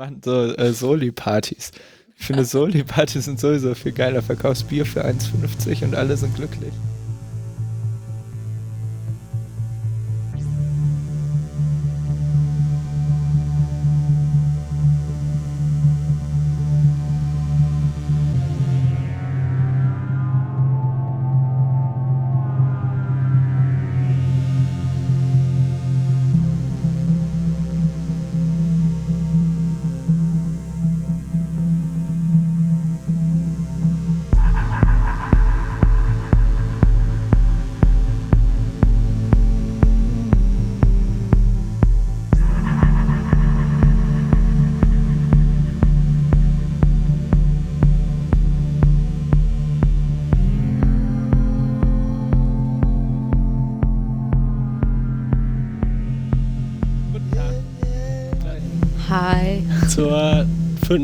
machen so äh, Soli-Partys. Ich finde, Soli-Partys sind sowieso viel geiler. Verkaufst Bier für 1,50 und alle sind glücklich.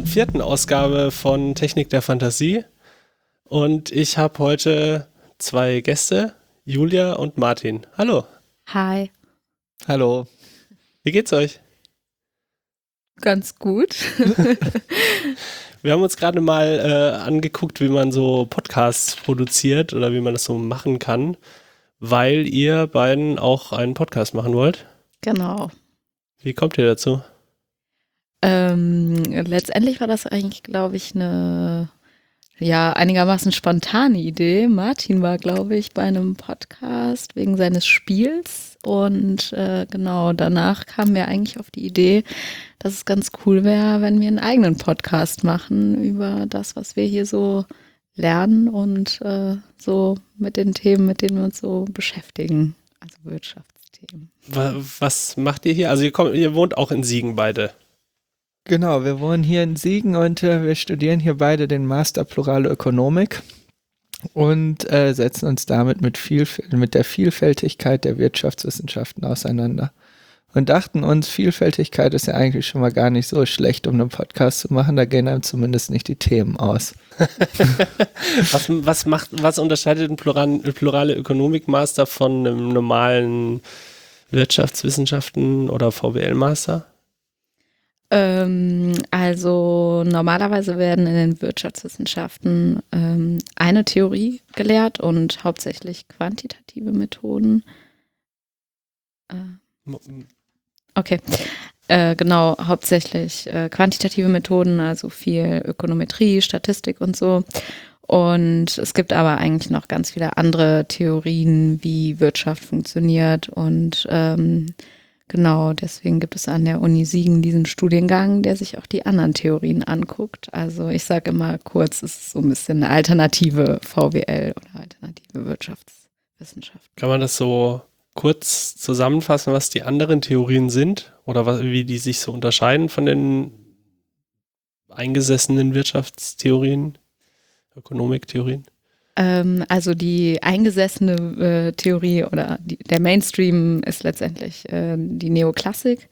Vierten Ausgabe von Technik der Fantasie. Und ich habe heute zwei Gäste, Julia und Martin. Hallo, Hi. Hallo. wie geht's euch? Ganz gut. Wir haben uns gerade mal äh, angeguckt, wie man so Podcasts produziert oder wie man das so machen kann, weil ihr beiden auch einen Podcast machen wollt. genau. Wie kommt ihr dazu? Ähm, letztendlich war das eigentlich, glaube ich, eine ja einigermaßen spontane Idee. Martin war, glaube ich, bei einem Podcast wegen seines Spiels und äh, genau danach kamen wir eigentlich auf die Idee, dass es ganz cool wäre, wenn wir einen eigenen Podcast machen über das, was wir hier so lernen und äh, so mit den Themen, mit denen wir uns so beschäftigen, also Wirtschaftsthemen. Wa- Was macht ihr hier? Also ihr, kommt, ihr wohnt auch in Siegen beide. Genau, wir wohnen hier in Siegen und äh, wir studieren hier beide den Master Plurale Ökonomik und äh, setzen uns damit mit, viel, mit der Vielfältigkeit der Wirtschaftswissenschaften auseinander. Und dachten uns, Vielfältigkeit ist ja eigentlich schon mal gar nicht so schlecht, um einen Podcast zu machen. Da gehen einem zumindest nicht die Themen aus. Was, was macht, was unterscheidet ein Plural, plurale Ökonomik-Master von einem normalen Wirtschaftswissenschaften oder VWL-Master? Ähm, also normalerweise werden in den Wirtschaftswissenschaften ähm, eine Theorie gelehrt und hauptsächlich quantitative Methoden. Äh, okay. Äh, genau, hauptsächlich äh, quantitative Methoden, also viel Ökonometrie, Statistik und so. Und es gibt aber eigentlich noch ganz viele andere Theorien, wie Wirtschaft funktioniert und ähm, Genau, deswegen gibt es an der Uni Siegen diesen Studiengang, der sich auch die anderen Theorien anguckt. Also ich sage immer kurz, es ist so ein bisschen eine alternative VWL oder alternative Wirtschaftswissenschaft. Kann man das so kurz zusammenfassen, was die anderen Theorien sind oder wie die sich so unterscheiden von den eingesessenen Wirtschaftstheorien, Ökonomiktheorien? Ähm, also die eingesessene äh, Theorie oder die, der Mainstream ist letztendlich äh, die Neoklassik.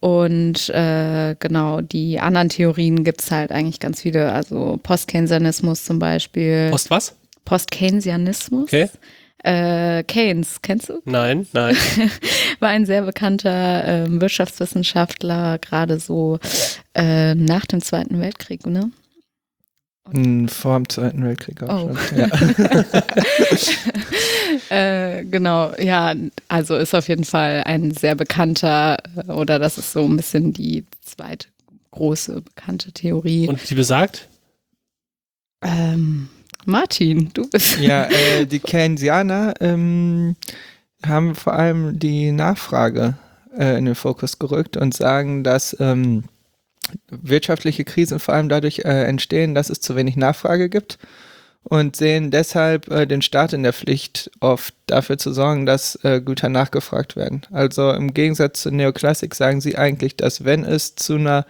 Und äh, genau, die anderen Theorien gibt es halt eigentlich ganz viele, also Postkeynesianismus zum Beispiel. Post was? Postkeynesianismus. Okay. Äh, Keynes, kennst du? Nein, nein. War ein sehr bekannter ähm, Wirtschaftswissenschaftler, gerade so äh, nach dem Zweiten Weltkrieg, ne? Hm, Vor dem Zweiten Weltkrieg auch Oh. schon. Ja. äh, genau, ja, also ist auf jeden Fall ein sehr bekannter, äh, oder das ist so ein bisschen die zweite große bekannte Theorie. Und die besagt? ähm, Martin, du bist. Ja, äh, die Keynesianer ähm, haben vor allem die Nachfrage äh, in den Fokus gerückt und sagen, dass ähm, wirtschaftliche Krisen vor allem dadurch äh, entstehen, dass es zu wenig Nachfrage gibt und sehen deshalb äh, den Staat in der Pflicht, oft dafür zu sorgen, dass äh, Güter nachgefragt werden. Also im Gegensatz zur Neoklassik sagen sie eigentlich, dass wenn es zu einer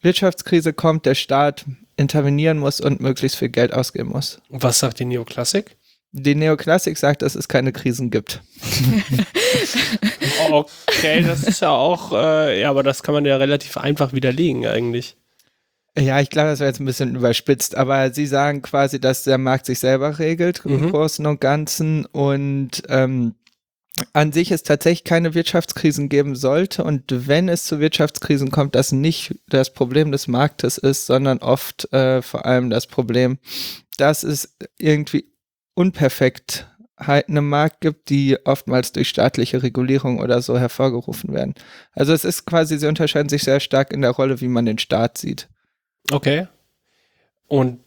Wirtschaftskrise kommt, der Staat intervenieren muss und möglichst viel Geld ausgeben muss. Was sagt die Neoklassik? Die Neoklassik sagt, dass es keine Krisen gibt. Okay, das ist ja auch, äh, ja, aber das kann man ja relativ einfach widerlegen eigentlich. Ja, ich glaube, das wäre jetzt ein bisschen überspitzt, aber sie sagen quasi, dass der Markt sich selber regelt Mhm. im Großen und Ganzen und ähm, an sich es tatsächlich keine Wirtschaftskrisen geben sollte und wenn es zu Wirtschaftskrisen kommt, das nicht das Problem des Marktes ist, sondern oft äh, vor allem das Problem, dass es irgendwie Unperfektheiten im Markt gibt, die oftmals durch staatliche Regulierung oder so hervorgerufen werden. Also es ist quasi, sie unterscheiden sich sehr stark in der Rolle, wie man den Staat sieht. Okay. Und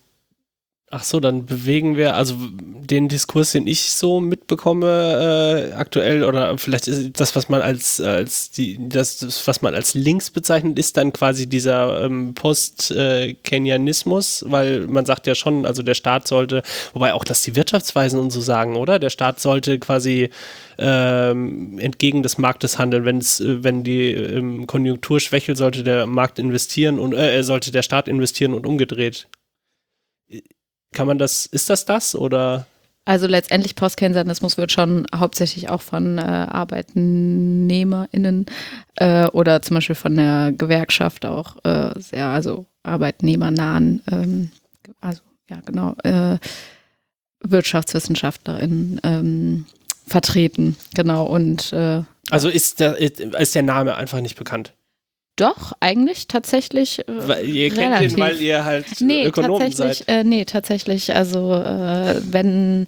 Ach so, dann bewegen wir, also den Diskurs, den ich so mitbekomme äh, aktuell, oder vielleicht ist das, was man als, als die, das, was man als links bezeichnet, ist dann quasi dieser ähm, Post-Kenianismus, weil man sagt ja schon, also der Staat sollte, wobei auch das die Wirtschaftsweisen und so sagen, oder? Der Staat sollte quasi ähm, entgegen des Marktes handeln. Wenn es, äh, wenn die ähm, Konjunktur schwächelt, sollte der Markt investieren und äh, sollte der Staat investieren und umgedreht. Kann man das, ist das das oder? Also letztendlich Postkensanismus wird schon hauptsächlich auch von äh, ArbeitnehmerInnen äh, oder zum Beispiel von der Gewerkschaft auch äh, sehr, also arbeitnehmernahen, ähm, also ja genau, äh, WirtschaftswissenschaftlerInnen ähm, vertreten, genau und äh, also ist der, ist der Name einfach nicht bekannt? Doch, eigentlich tatsächlich. Äh, weil ihr kennt relativ. ihn, weil ihr halt nee, Ökonomen tatsächlich, seid. Äh, nee, tatsächlich. Also äh, wenn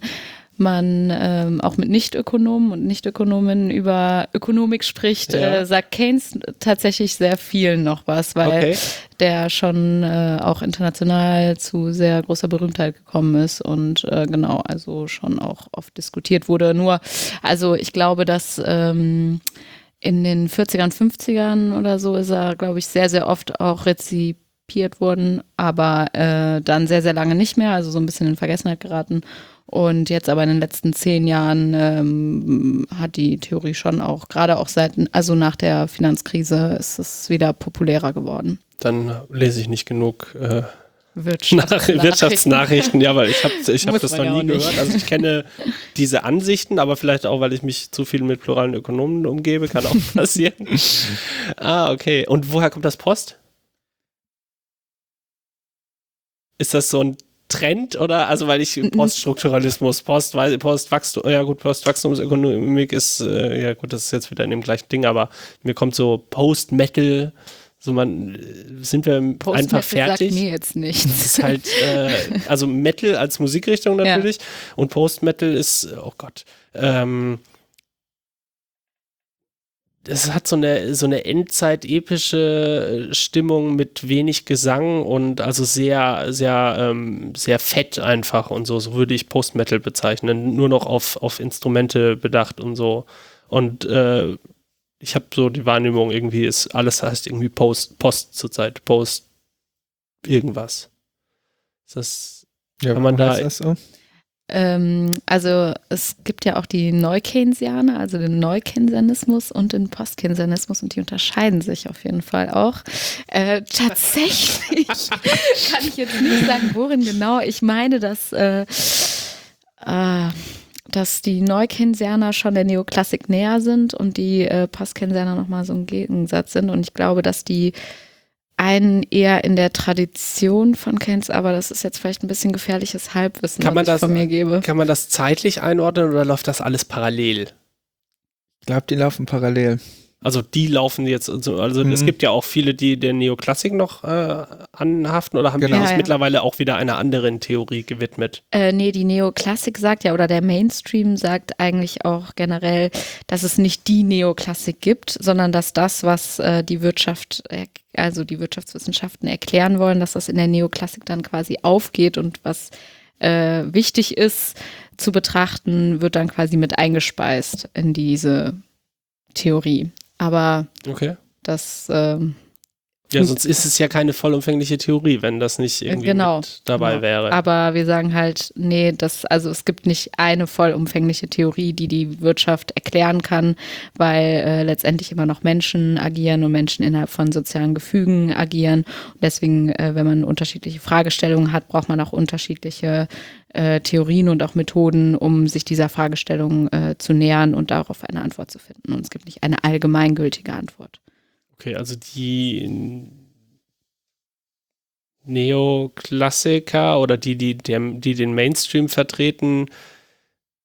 man ähm, auch mit Nichtökonomen und Nichtökonomen über Ökonomik spricht, ja. äh, sagt Keynes tatsächlich sehr viel noch was, weil okay. der schon äh, auch international zu sehr großer Berühmtheit gekommen ist und äh, genau, also schon auch oft diskutiert wurde. Nur, also ich glaube, dass ähm, in den 40ern, 50ern oder so ist er, glaube ich, sehr, sehr oft auch rezipiert worden, aber äh, dann sehr, sehr lange nicht mehr, also so ein bisschen in Vergessenheit geraten. Und jetzt aber in den letzten zehn Jahren ähm, hat die Theorie schon auch, gerade auch seit, also nach der Finanzkrise, ist es wieder populärer geworden. Dann lese ich nicht genug äh, Wirtschaftsnachrichten. Wirtschaftsnachrichten, ja, weil ich habe ich hab das noch nie gehört. Also ich kenne diese Ansichten, aber vielleicht auch, weil ich mich zu viel mit pluralen Ökonomen umgebe, kann auch passieren. ah, okay. Und woher kommt das Post? Ist das so ein Trend oder also weil ich Poststrukturalismus, Post, Postwachstum, ja gut, Postwachstumsökonomik ist äh, ja gut, das ist jetzt wieder in dem gleichen Ding, aber mir kommt so Post-Metal so man sind wir Post einfach fertig. Sagt mir jetzt nichts. Ist halt äh, also Metal als Musikrichtung natürlich ja. und Post Metal ist oh Gott ähm, es hat so eine so eine Endzeit-epische Stimmung mit wenig Gesang und also sehr sehr ähm, sehr fett einfach und so so würde ich Post Metal bezeichnen nur noch auf auf Instrumente bedacht und so und äh, ich habe so die Wahrnehmung, irgendwie ist alles heißt irgendwie Post, Post zurzeit, Post irgendwas. Ist das, ja, kann man da. So? Ähm, also es gibt ja auch die Neukeynesianer, also den Neukeynesianismus und den Postkeynesianismus und die unterscheiden sich auf jeden Fall auch. Äh, tatsächlich kann ich jetzt nicht sagen, worin genau. Ich meine, dass äh, äh, dass die Neukeynesianer schon der Neoklassik näher sind und die äh, Postkeynesianer nochmal so ein Gegensatz sind. Und ich glaube, dass die einen eher in der Tradition von Keynes, aber das ist jetzt vielleicht ein bisschen gefährliches Halbwissen, kann man das, ich von mir gebe. Kann man das zeitlich einordnen oder läuft das alles parallel? Ich glaube, die laufen parallel. Also die laufen jetzt, also, also mhm. es gibt ja auch viele, die der Neoklassik noch äh, anhaften oder haben genau. die sich ja, ja. mittlerweile auch wieder einer anderen Theorie gewidmet? Äh, nee, die Neoklassik sagt ja, oder der Mainstream sagt eigentlich auch generell, dass es nicht die Neoklassik gibt, sondern dass das, was äh, die Wirtschaft, also die Wirtschaftswissenschaften erklären wollen, dass das in der Neoklassik dann quasi aufgeht und was äh, wichtig ist zu betrachten, wird dann quasi mit eingespeist in diese Theorie. Aber okay. das. Ähm, ja, sonst ist es ja keine vollumfängliche Theorie, wenn das nicht irgendwie genau, dabei genau. wäre. Aber wir sagen halt, nee, das, also es gibt nicht eine vollumfängliche Theorie, die die Wirtschaft erklären kann, weil äh, letztendlich immer noch Menschen agieren und Menschen innerhalb von sozialen Gefügen agieren. Und deswegen, äh, wenn man unterschiedliche Fragestellungen hat, braucht man auch unterschiedliche äh, Theorien und auch Methoden, um sich dieser Fragestellung äh, zu nähern und darauf eine Antwort zu finden. Und es gibt nicht eine allgemeingültige Antwort. Okay, also die Neoklassiker oder die, die, die den Mainstream vertreten,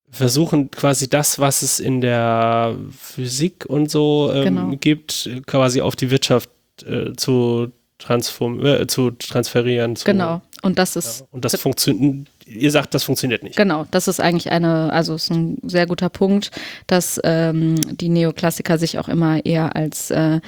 versuchen quasi das, was es in der Physik und so ähm, Genau. gibt, quasi auf die Wirtschaft äh, zu, transform äh, zu transferieren. Zu, Genau. Und das Ja. ist Und das funktioniert, ihr sagt, das funktioniert nicht. Genau, das ist eigentlich eine, also ist ein sehr guter Punkt, dass ähm, die Neoklassiker sich auch immer eher als äh,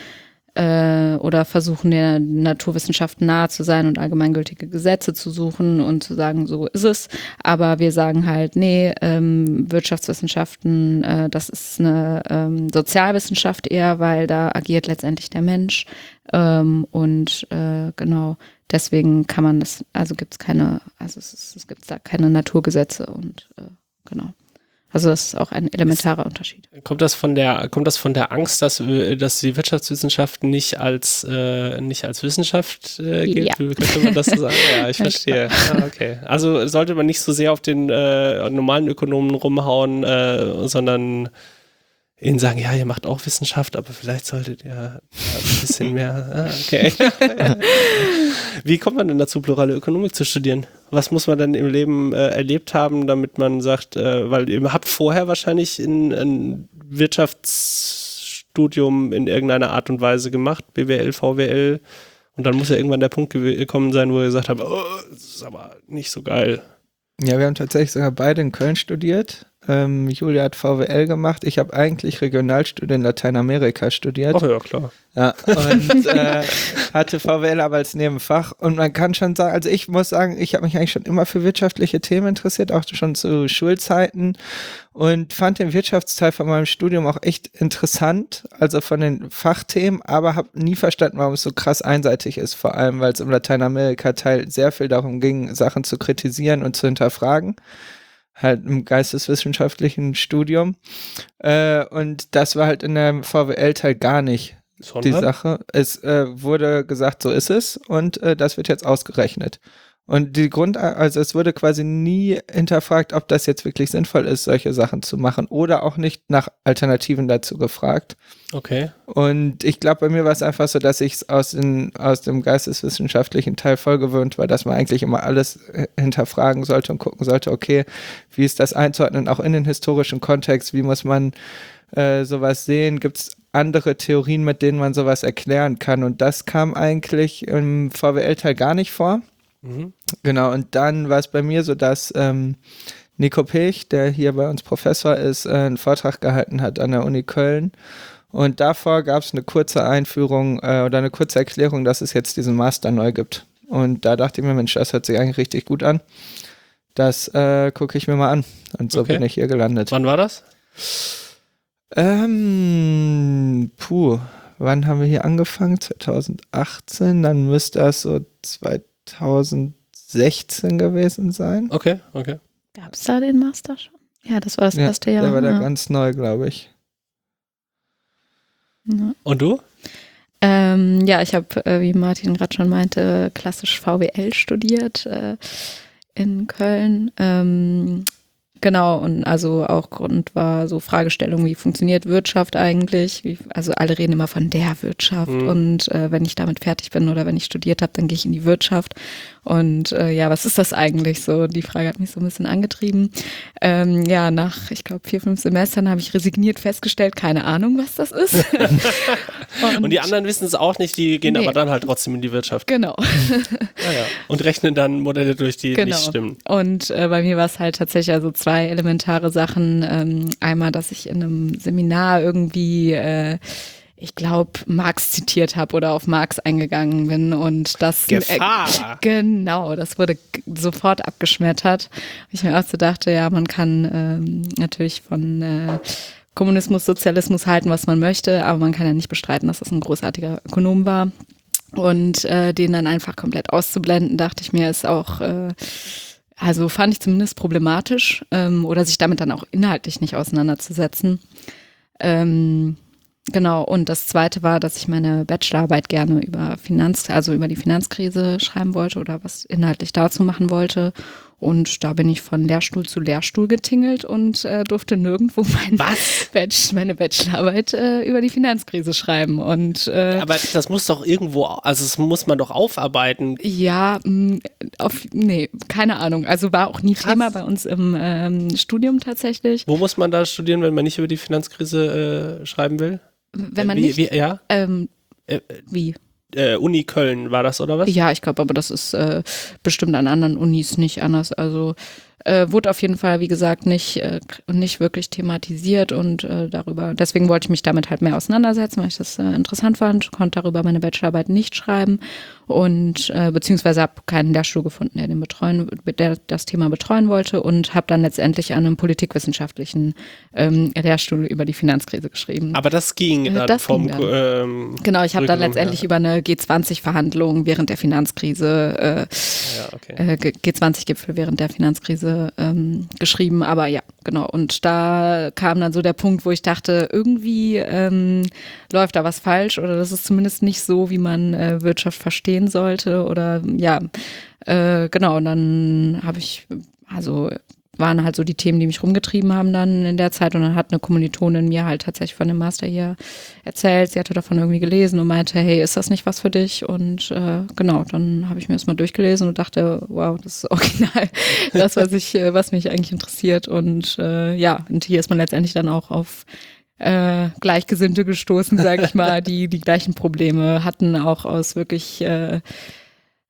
äh, oder versuchen der Naturwissenschaften nahe zu sein und allgemeingültige Gesetze zu suchen und zu sagen, so ist es. Aber wir sagen halt, nee, ähm, Wirtschaftswissenschaften, äh, das ist eine ähm, Sozialwissenschaft eher, weil da agiert letztendlich der Mensch. Ähm, und äh, genau, deswegen kann man das, also gibt es keine, also es, ist, es gibt da keine Naturgesetze und äh, genau. Also das ist auch ein elementarer Unterschied. Kommt das von der, kommt das von der Angst, dass, wir- dass die Wirtschaftswissenschaften nicht als, äh, nicht als Wissenschaft äh, gilt? Ja. Könnte man das sagen? Ja, ich verstehe. Ah, okay. Also sollte man nicht so sehr auf den äh, normalen Ökonomen rumhauen, äh, sondern ihnen sagen, ja, ihr macht auch Wissenschaft, aber vielleicht solltet ihr ein bisschen mehr. Ah, okay. Wie kommt man denn dazu, plurale Ökonomik zu studieren? Was muss man dann im Leben äh, erlebt haben, damit man sagt, äh, weil ihr habt vorher wahrscheinlich in, ein Wirtschaftsstudium in irgendeiner Art und Weise gemacht, BWL, VWL, und dann muss ja irgendwann der Punkt gekommen sein, wo ihr gesagt habt, oh, das ist aber nicht so geil. Ja, wir haben tatsächlich sogar beide in Köln studiert. Ähm, Julia hat VWL gemacht. Ich habe eigentlich Regionalstudien in Lateinamerika studiert. Ach ja, klar. Ja, und äh, hatte VWL aber als Nebenfach. Und man kann schon sagen, also ich muss sagen, ich habe mich eigentlich schon immer für wirtschaftliche Themen interessiert, auch schon zu Schulzeiten und fand den Wirtschaftsteil von meinem Studium auch echt interessant, also von den Fachthemen, aber habe nie verstanden, warum es so krass einseitig ist, vor allem weil es im Lateinamerika-Teil sehr viel darum ging, Sachen zu kritisieren und zu hinterfragen halt im geisteswissenschaftlichen Studium. Äh, und das war halt in der VWL-Teil gar nicht die Sondern? Sache. Es äh, wurde gesagt, so ist es und äh, das wird jetzt ausgerechnet. Und die Grund, also es wurde quasi nie hinterfragt, ob das jetzt wirklich sinnvoll ist, solche Sachen zu machen oder auch nicht nach Alternativen dazu gefragt. Okay. Und ich glaube, bei mir war es einfach so, dass ich es aus, den- aus dem geisteswissenschaftlichen Teil voll gewöhnt war, dass man eigentlich immer alles hinterfragen sollte und gucken sollte, okay, wie ist das einzuordnen, auch in den historischen Kontext, wie muss man äh, sowas sehen, gibt es andere Theorien, mit denen man sowas erklären kann. Und das kam eigentlich im VWL-Teil gar nicht vor. Mhm. Genau, und dann war es bei mir so, dass ähm, Nico Pech, der hier bei uns Professor ist, äh, einen Vortrag gehalten hat an der Uni Köln. Und davor gab es eine kurze Einführung äh, oder eine kurze Erklärung, dass es jetzt diesen Master neu gibt. Und da dachte ich mir, Mensch, das hört sich eigentlich richtig gut an. Das äh, gucke ich mir mal an. Und so Okay. bin ich hier gelandet. Wann war das? Ähm, puh, wann haben wir hier angefangen? 2018, dann müsste das so 2016 gewesen sein. Okay, okay. Gab es da den Master schon? Ja, das war das Ja, erste Jahr. der war da ja. ganz neu, glaube ich. Ja. Und du? Ähm, ja, ich habe, äh, wie Martin gerade schon meinte, klassisch VWL studiert äh, in Köln. Ähm, genau, und also auch Grund war so Fragestellung, wie funktioniert Wirtschaft eigentlich? Wie, also alle reden immer von der Wirtschaft Mhm. und äh, wenn ich damit fertig bin oder wenn ich studiert habe, dann gehe ich in die Wirtschaft. Und äh, ja, was ist das eigentlich so? Die Frage hat mich so ein bisschen angetrieben. Ähm, ja, nach, ich glaube, vier, fünf Semestern habe ich resigniert festgestellt, keine Ahnung, was das ist. Und die anderen wissen es auch nicht, die gehen Nee. aber dann halt trotzdem in die Wirtschaft. Genau. Ja, ja. Und rechnen dann Modelle durch, die Genau. nicht stimmen. Und äh, bei mir war es halt tatsächlich also zwei elementare Sachen. Ähm, einmal, dass ich in einem Seminar irgendwie, äh, ich glaube, Marx zitiert habe oder auf Marx eingegangen bin und das Gefahr. Äh, genau, das wurde sofort abgeschmettert. Ich mir auch so dachte, ja, man kann ähm, natürlich von äh, Kommunismus, Sozialismus halten, was man möchte, aber man kann ja nicht bestreiten, dass das ein großartiger Ökonom war. Und äh, den dann einfach komplett auszublenden, dachte ich mir, ist auch, äh, also fand ich zumindest problematisch ähm, oder sich damit dann auch inhaltlich nicht auseinanderzusetzen. Ähm, genau, und das zweite war, dass ich meine Bachelorarbeit gerne über Finanz, also über die Finanzkrise schreiben wollte oder was inhaltlich dazu machen wollte. Und da bin ich von Lehrstuhl zu Lehrstuhl getingelt und äh, durfte nirgendwo mein Batch, meine Bachelorarbeit äh, über die Finanzkrise schreiben. Und, äh, Aber das muss doch irgendwo, also das muss man doch aufarbeiten. Ja, mh, auf, nee, keine Ahnung. Also war auch nie Krass. Thema bei uns im ähm, Studium tatsächlich. Wo muss man da studieren, wenn man nicht über die Finanzkrise äh, schreiben will? Wenn man wie, nicht, Wie, ja? ähm, Äh, wie? äh, Uni Köln war das, oder was? Ja, ich glaube, aber das ist äh, bestimmt an anderen Unis nicht anders. Also äh, wurde auf jeden Fall, wie gesagt, nicht, äh, nicht wirklich thematisiert und äh, darüber, deswegen wollte ich mich damit halt mehr auseinandersetzen, weil ich das äh, interessant fand, konnte darüber meine Bachelorarbeit nicht schreiben und äh, beziehungsweise habe keinen Lehrstuhl gefunden, der den betreuen, der das Thema betreuen wollte und habe dann letztendlich an einem politikwissenschaftlichen ähm, Lehrstuhl über die Finanzkrise geschrieben. Aber das ging Äh, dann das vom ging dann. Ähm, Genau, ich habe dann letztendlich ja. über eine G20-Verhandlung während der Finanzkrise, äh, ja, okay. äh, G- G20-Gipfel während der Finanzkrise ähm, geschrieben. Aber ja, genau. Und da kam dann so der Punkt, wo ich dachte, irgendwie ähm, läuft da was falsch oder das ist zumindest nicht so, wie man äh, Wirtschaft verstehen sollte. Oder ja, äh, genau. Und dann habe ich, also waren halt so die Themen, die mich rumgetrieben haben dann in der Zeit. Und dann hat eine Kommilitonin mir halt tatsächlich von dem Master hier erzählt. Sie hatte davon irgendwie gelesen und meinte, hey, ist das nicht was für dich? Und äh, genau, dann habe ich mir das mal durchgelesen und dachte, wow, das ist original das, was ich, äh, was mich eigentlich interessiert. Und äh, ja, und hier ist man letztendlich dann auch auf äh, Gleichgesinnte gestoßen, sage ich mal, die die gleichen Probleme hatten, auch aus wirklich äh,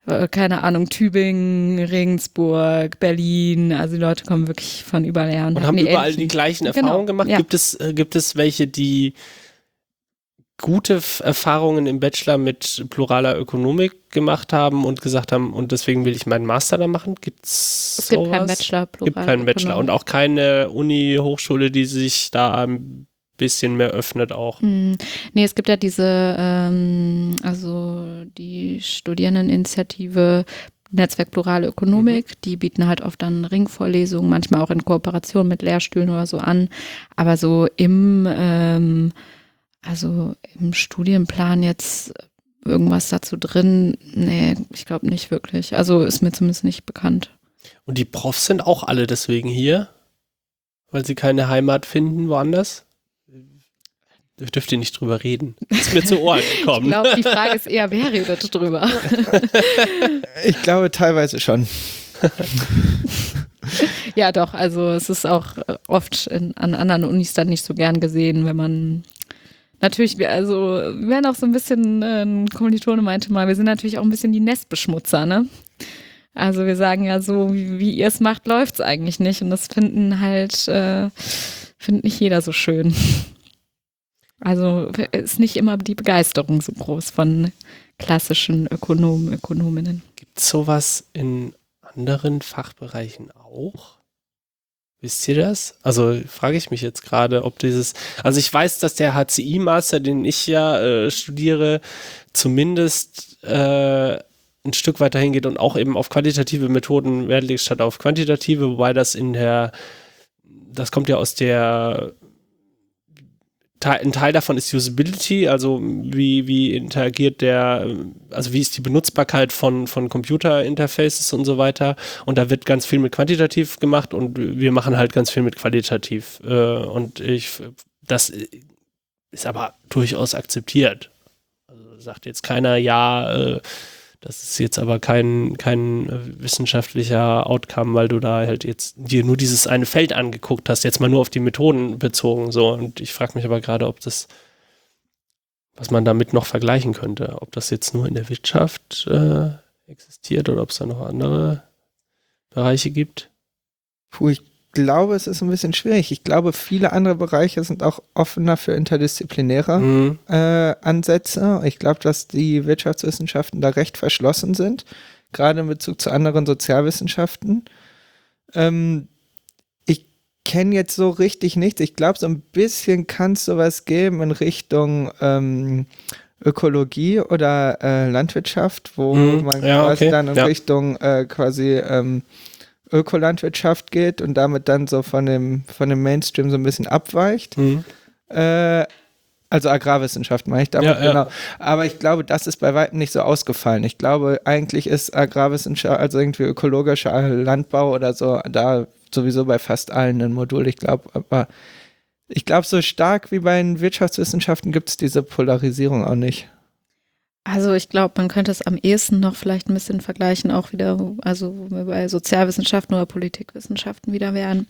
äh, keine Ahnung, Tübingen, Regensburg, Berlin, also die Leute kommen wirklich von überall her. Und hatten haben die überall ähnlichen- die gleichen Genau, Erfahrungen gemacht? ja. Gibt, es, äh, gibt es welche, die gute Erfahrungen im Bachelor mit pluraler Ökonomik gemacht haben und gesagt haben, und deswegen will ich meinen Master da machen? Gibt's Es gibt keinen sowas? Bachelor, plural. gibt keinen Bachelor genau. und auch keine Uni, Hochschule, die sich da bisschen mehr öffnet auch. Mm, Nee, es gibt ja diese, ähm, also die Studierendeninitiative Netzwerk Plurale Ökonomik, die bieten halt oft dann Ringvorlesungen, manchmal auch in Kooperation mit Lehrstühlen oder so an. Aber so im, ähm, also im Studienplan jetzt irgendwas dazu drin, nee, ich glaube nicht wirklich. Also ist mir zumindest nicht bekannt. Und die Profs sind auch alle deswegen hier, weil sie keine Heimat finden woanders. Ich dürfte nicht drüber reden. Ist mir zu Ohren Ich gekommen. glaube, die Frage ist eher, wer redet drüber? Ich glaube teilweise schon. Ja, doch. Also es ist auch äh, oft in, an anderen Unis dann nicht so gern gesehen, wenn man natürlich, wir- also wir werden auch so ein bisschen, äh, ein Kommilitone meinte mal, wir sind natürlich auch ein bisschen die Nestbeschmutzer, ne? Also wir sagen ja so, wie, wie ihr es macht, läuft's eigentlich nicht. Und das finden halt, äh, findet nicht jeder so schön. Also ist nicht immer die Begeisterung so groß von klassischen Ökonomen, Ökonominnen. Gibt es sowas in anderen Fachbereichen auch? Wisst ihr das? Also frage ich mich jetzt gerade, ob dieses, also ich weiß, dass der HCI-Master, den ich ja äh, studiere, zumindest äh, ein Stück weiter hingeht und auch eben auf qualitative Methoden Wert legt statt auf quantitative, wobei das in der, das kommt ja aus der ein Teil davon ist Usability, also wie, wie interagiert der, also wie ist die Benutzbarkeit von, von Computer-Interfaces und so weiter. Und da wird ganz viel mit quantitativ gemacht und wir machen halt ganz viel mit qualitativ. Äh, Und ich, das ist aber durchaus akzeptiert. Also sagt jetzt keiner, ja, äh, das ist jetzt aber kein, kein wissenschaftlicher Outcome, weil du da halt jetzt dir nur dieses eine Feld angeguckt hast, jetzt mal nur auf die Methoden bezogen. So. Und ich frage mich aber gerade, ob das, was man damit noch vergleichen könnte, ob das jetzt nur in der Wirtschaft äh, existiert oder ob es da noch andere Bereiche gibt. Puh, ich glaube, es ist ein bisschen schwierig. Ich glaube, viele andere Bereiche sind auch offener für interdisziplinäre Mhm. äh, Ansätze. Ich glaube, dass die Wirtschaftswissenschaften da recht verschlossen sind, gerade in Bezug zu anderen Sozialwissenschaften. Ähm, ich kenne jetzt so richtig nichts. Ich glaube, so ein bisschen kann es sowas geben in Richtung ähm, Ökologie oder äh, Landwirtschaft, wo Mhm. man Ja, quasi okay. dann in Ja. Richtung äh, quasi ähm, Ökolandwirtschaft geht und damit dann so von dem, von dem Mainstream so ein bisschen abweicht. Mhm. Äh, Also Agrarwissenschaft meine ich damit, Ja, ja. genau. Aber ich glaube, das ist bei weitem nicht so ausgefallen. Ich glaube, eigentlich ist Agrarwissenschaft, also irgendwie ökologischer Landbau oder so, da sowieso bei fast allen ein Modul. Ich glaube, aber ich glaube, so stark wie bei den Wirtschaftswissenschaften gibt es diese Polarisierung auch nicht. Also ich glaube, man könnte es am ehesten noch vielleicht ein bisschen vergleichen, auch wieder, also wo wir bei Sozialwissenschaften oder Politikwissenschaften wieder wären,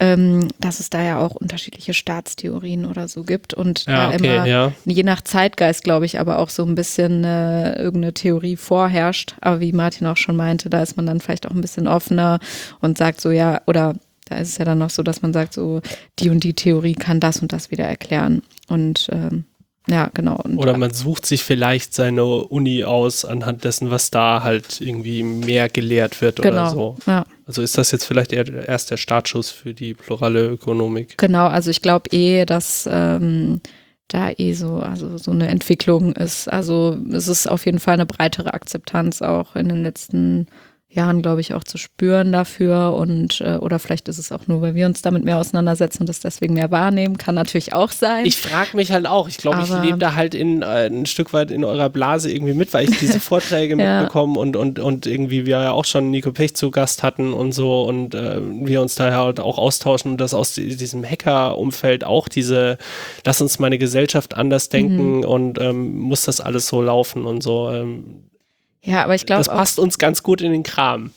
ähm, dass es da ja auch unterschiedliche Staatstheorien oder so gibt und Ja, da okay, immer ja. je nach Zeitgeist, glaube ich, aber auch so ein bisschen äh, irgendeine Theorie vorherrscht. Aber wie Martin auch schon meinte, da ist man dann vielleicht auch ein bisschen offener und sagt so, ja, oder da ist es ja dann noch so, dass man sagt, so, die und die Theorie kann das und das wieder erklären. Und ähm, ja, genau. Und Oder man sucht sich vielleicht seine Uni aus anhand dessen, was da halt irgendwie mehr gelehrt wird oder genau, so. ja. Also ist das jetzt vielleicht eher erst der Startschuss für die plurale Ökonomik? Genau, also ich glaube eh, dass ähm, da eh so, also so eine Entwicklung ist. Also es ist auf jeden Fall eine breitere Akzeptanz auch in den letzten Jahren, glaube ich, auch zu spüren dafür. Und äh, oder vielleicht ist es auch nur, weil wir uns damit mehr auseinandersetzen und das deswegen mehr wahrnehmen, kann natürlich auch sein. Ich frage mich halt auch. Ich glaube, ich lebe da halt in, äh, ein Stück weit in eurer Blase irgendwie mit, weil ich diese Vorträge Ja. mitbekomme und, und, und irgendwie wir ja auch schon Nico Pech zu Gast hatten und so und äh, wir uns daher halt auch austauschen und dass aus di- diesem Hacker-Umfeld auch diese, lass uns meine Gesellschaft anders denken und ähm, muss das alles so laufen und so. Ähm, ja, aber ich glaube das passt uns ganz gut in den Kram.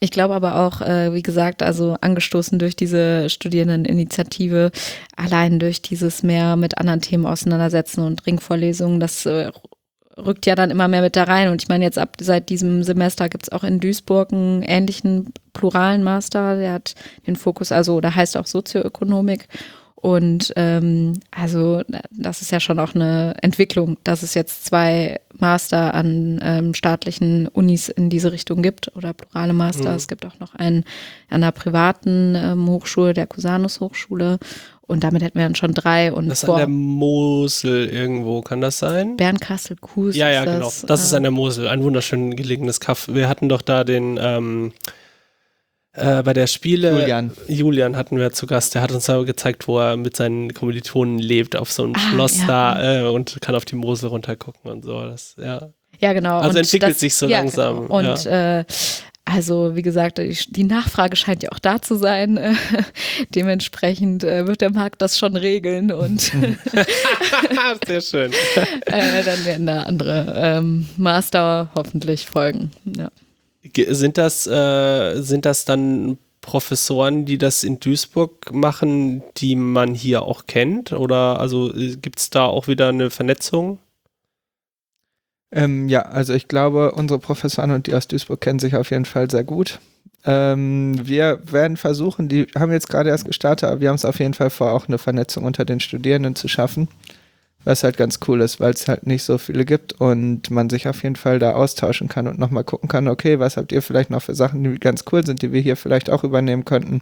Ich glaube aber auch, äh, wie gesagt, also angestoßen durch diese Studierendeninitiative, allein durch dieses mehr mit anderen Themen auseinandersetzen und Ringvorlesungen, das äh, rückt ja dann immer mehr mit da rein. Und ich meine, jetzt ab seit diesem Semester gibt es auch in Duisburg einen ähnlichen pluralen Master, der hat den Fokus, also da heißt auch Sozioökonomik. Und ähm, also das ist ja schon auch eine Entwicklung, dass es jetzt zwei Master an ähm, staatlichen Unis in diese Richtung gibt oder plurale Master. Mhm. Es gibt auch noch einen an einer privaten ähm, Hochschule, der Cusanus Hochschule. Und damit hätten wir dann schon drei. Und Das ist an der Mosel irgendwo, kann das sein? Bernkastel-Kues. Ja, ja, ist genau. das, Das ist äh, an der Mosel. Ein wunderschön gelegenes Kaff. Wir hatten doch da den, ähm, äh, bei der Spiele, Julian. Julian hatten wir zu Gast. Der hat uns da gezeigt, wo er mit seinen Kommilitonen lebt, auf so einem Ah, Schloss ja. da äh, und kann auf die Mosel runtergucken und so. Das, ja. Ja, genau. Also Und entwickelt sich so ja, langsam, Genau. Und äh, also, wie gesagt, die, die Nachfrage scheint ja auch da zu sein. Äh, dementsprechend äh, wird der Markt das schon regeln und Sehr schön. äh, dann werden da andere ähm, Master hoffentlich folgen. Ja. Sind das, äh, sind das dann Professoren, die das in Duisburg machen, die man hier auch kennt? Oder also gibt es da auch wieder eine Vernetzung? Ähm, ja, also ich glaube, unsere Professoren und die aus Duisburg kennen sich auf jeden Fall sehr gut. Ähm, wir werden versuchen, die haben jetzt gerade erst gestartet, aber wir haben es auf jeden Fall vor, auch eine Vernetzung unter den Studierenden zu schaffen. Was halt ganz cool ist, weil es halt nicht so viele gibt und man sich auf jeden Fall da austauschen kann und nochmal gucken kann, okay, was habt ihr vielleicht noch für Sachen, die ganz cool sind, die wir hier vielleicht auch übernehmen könnten.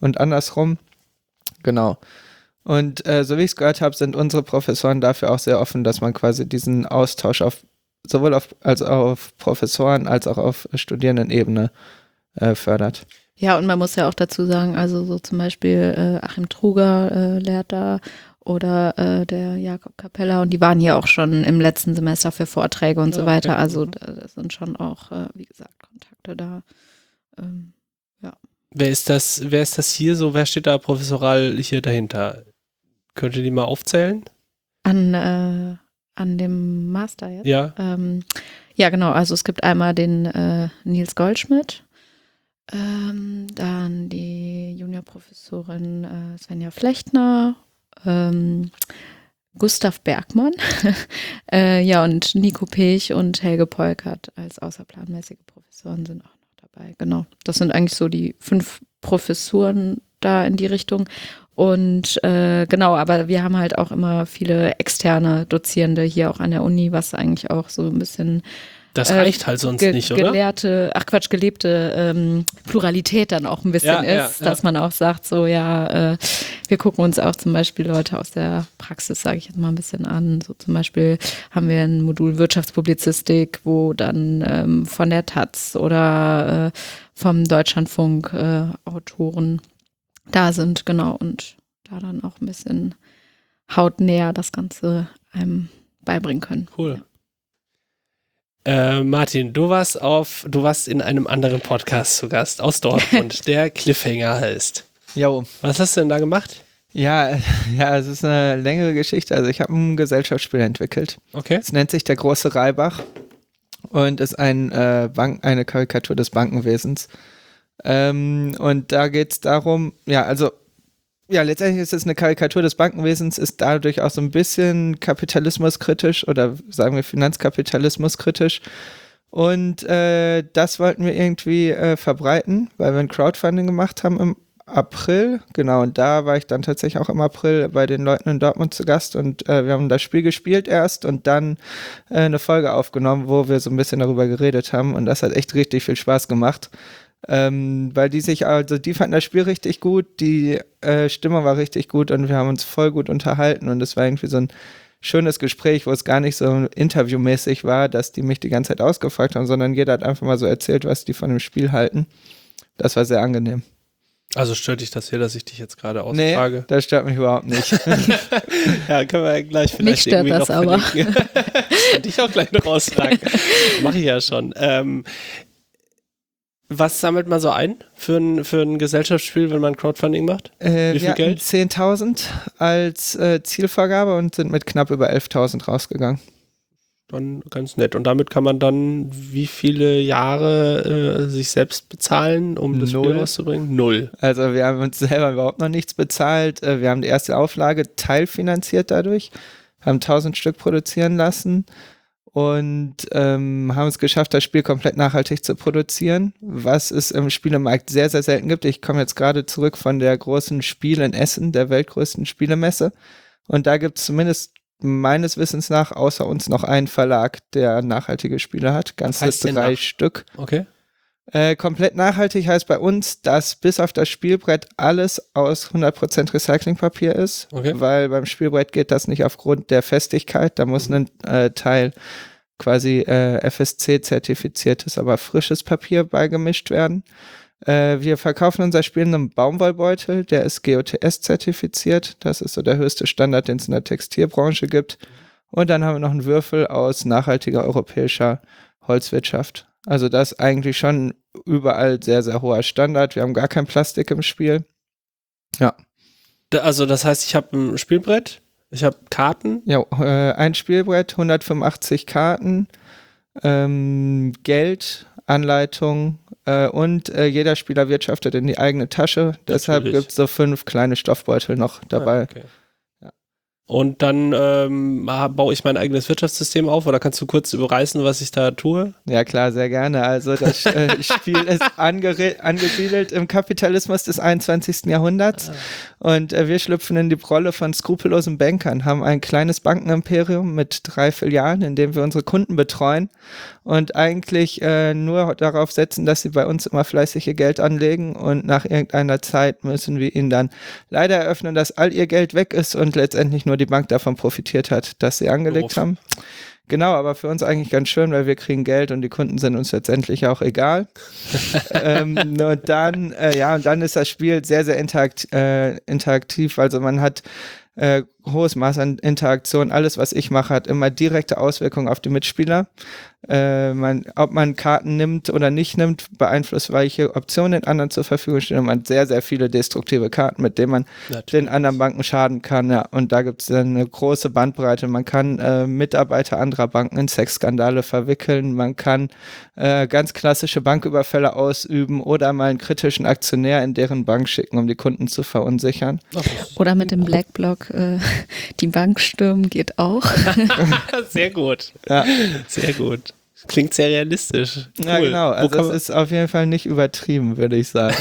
Und andersrum. Genau. Und äh, so wie ich es gehört habe, sind unsere Professoren dafür auch sehr offen, dass man quasi diesen Austausch auf sowohl auf als auf Professoren als auch auf Studierendenebene äh, fördert. ja, und man muss ja auch dazu sagen, also so zum Beispiel äh, Achim Truger äh, lehrt da oder äh, der Jakob Capella und die waren hier auch schon im letzten Semester für Vorträge und Ja, so weiter. okay. Also da, da sind schon auch, äh, wie gesagt, Kontakte da. Ähm, Wer ist das, wer ist das hier so? Wer steht da professoral hier dahinter? Könnt ihr die mal aufzählen? an, äh, an dem Master jetzt. Ja. Ähm, ja, genau. Also es gibt einmal den äh, Nils Goldschmidt, ähm, dann die Juniorprofessorin äh, Svenja Flechtner, ähm, Gustav Bergmann, äh, ja und Nico Pech und Helge Polkert als außerplanmäßige Professoren sind auch noch dabei. Genau. Das sind eigentlich so die fünf Professuren da in die Richtung. Und äh, genau, aber wir haben halt auch immer viele externe Dozierende hier auch an der Uni, was eigentlich auch so ein bisschen Das äh, reicht halt sonst ge nicht, oder? gelehrte, ach Quatsch, gelebte ähm, Pluralität dann auch ein bisschen Ja, ist, ja. dass man auch sagt, so ja, äh, wir gucken uns auch zum Beispiel Leute aus der Praxis, sage ich jetzt mal ein bisschen an. So zum Beispiel haben wir ein Modul Wirtschaftspublizistik, wo dann ähm, von der Taz oder äh, vom Deutschlandfunk äh, Autoren da sind, genau, und da dann auch ein bisschen hautnäher das Ganze einem beibringen können. Cool. Äh, Martin, du warst auf, du warst in einem anderen Podcast zu Gast aus Dortmund, der Cliffhanger heißt. Jo. Was hast du denn da gemacht? Ja, ja, es ist eine längere Geschichte. Also ich habe ein Gesellschaftsspiel entwickelt. Okay. Es nennt sich der große Reibach und ist ein, äh, Bank, eine Karikatur des Bankenwesens. Ähm, und da geht es darum, ja, also ja, letztendlich ist es eine Karikatur des Bankenwesens, ist dadurch auch so ein bisschen kapitalismuskritisch oder sagen wir finanzkapitalismuskritisch. Und äh, das wollten wir irgendwie äh, verbreiten, weil wir ein Crowdfunding gemacht haben im April. Genau, und da war ich dann tatsächlich auch im April bei den Leuten in Dortmund zu Gast und äh, wir haben das Spiel gespielt erst und dann äh, eine Folge aufgenommen, wo wir so ein bisschen darüber geredet haben und das hat echt richtig viel Spaß gemacht. Ähm, weil die sich, also die fanden das Spiel richtig gut, die äh, Stimme war richtig gut und wir haben uns voll gut unterhalten und es war irgendwie so ein schönes Gespräch, wo es gar nicht so interviewmäßig war, dass die mich die ganze Zeit ausgefragt haben, sondern jeder hat einfach mal so erzählt, was die von dem Spiel halten. Das war sehr angenehm. Also stört dich das hier, dass ich dich jetzt gerade Nee, ausfrage? das stört mich überhaupt nicht. ja, können wir gleich vielleicht Mich stört irgendwie das noch aber. dich auch gleich noch ausfragen. Mache ich ja schon. Ähm, was sammelt man so ein für ein, für ein Gesellschaftsspiel, wenn man Crowdfunding macht? Äh, Wie viel Geld? 10.000 als äh, Zielvorgabe und sind mit knapp über 11.000 rausgegangen. Dann ganz nett. Und damit kann man dann wie viele Jahre äh, sich selbst bezahlen, um das Spiel Null. rauszubringen? Null. Also wir haben uns selber überhaupt noch nichts bezahlt. Äh, Wir haben die erste Auflage teilfinanziert dadurch, haben 1000 Stück produzieren lassen und ähm, haben es geschafft, das Spiel komplett nachhaltig zu produzieren, was es im Spielemarkt sehr, sehr selten gibt. Ich komme jetzt gerade zurück von der großen Spiel in Essen, der weltgrößten Spielemesse. Und da gibt es zumindest meines Wissens nach außer uns noch einen Verlag, der nachhaltige Spiele hat. Ganze drei nach- Stück. Okay. Äh, komplett nachhaltig heißt bei uns, dass bis auf das Spielbrett alles aus 100% Recyclingpapier ist, Okay. weil beim Spielbrett geht das nicht aufgrund der Festigkeit. Da muss ein äh, Teil quasi äh, FSC-zertifiziertes, aber frisches Papier beigemischt werden. Äh, wir verkaufen unser Spiel in einem Baumwollbeutel, der ist GOTS-zertifiziert. Das ist so der höchste Standard, den es in der Textilbranche gibt. Und dann haben wir noch einen Würfel aus nachhaltiger europäischer Holzwirtschaft. Also das ist eigentlich schon überall sehr, sehr hoher Standard. Wir haben gar kein Plastik im Spiel. Da, also das heißt, ich habe ein Spielbrett, ich habe Karten. Ja, äh, ein Spielbrett, 185 Karten, ähm, Geld, Anleitung äh, und äh, jeder Spieler wirtschaftet in die eigene Tasche. Deshalb gibt es so fünf kleine Stoffbeutel noch dabei. Ah, okay. Und dann ähm, ah, baue ich mein eigenes Wirtschaftssystem auf oder kannst du kurz überreißen, was ich da tue? Ja klar, sehr gerne. Also das äh, Spiel ist angesiedelt im Kapitalismus des 21. Jahrhunderts und äh, wir schlüpfen in die Rolle von skrupellosen Bankern, haben ein kleines Bankenimperium mit drei Filialen, in dem wir unsere Kunden betreuen und eigentlich äh, nur darauf setzen, dass sie bei uns immer fleißig ihr Geld anlegen und nach irgendeiner Zeit müssen wir ihnen dann leider eröffnen, dass all ihr Geld weg ist und letztendlich nur die Bank davon profitiert hat, dass sie angelegt Doof. haben. Genau, aber für uns eigentlich ganz schön, weil wir kriegen Geld und die Kunden sind uns letztendlich auch egal. ähm, und dann, äh, ja, und dann ist das Spiel sehr, sehr interakt, äh, interaktiv. Also man hat äh, hohes Maß an Interaktion. Alles, was ich mache, hat immer direkte Auswirkungen auf die Mitspieler. Äh, man, ob man Karten nimmt oder nicht nimmt, beeinflusst, welche Optionen den anderen zur Verfügung stehen. Und man hat sehr, sehr viele destruktive Karten, mit denen man den anderen Banken schaden kann. Ja. Und da gibt es eine große Bandbreite. Man kann äh, Mitarbeiter anderer Banken in Sexskandale verwickeln. Man kann äh, ganz klassische Banküberfälle ausüben oder mal einen kritischen Aktionär in deren Bank schicken, um die Kunden zu verunsichern. Oder mit dem Black Block äh, die Bank stürmen geht auch. Sehr gut. Ja, Sehr gut. Klingt sehr realistisch. Cool. ja genau. Also es ist auf jeden Fall nicht übertrieben, würde ich sagen.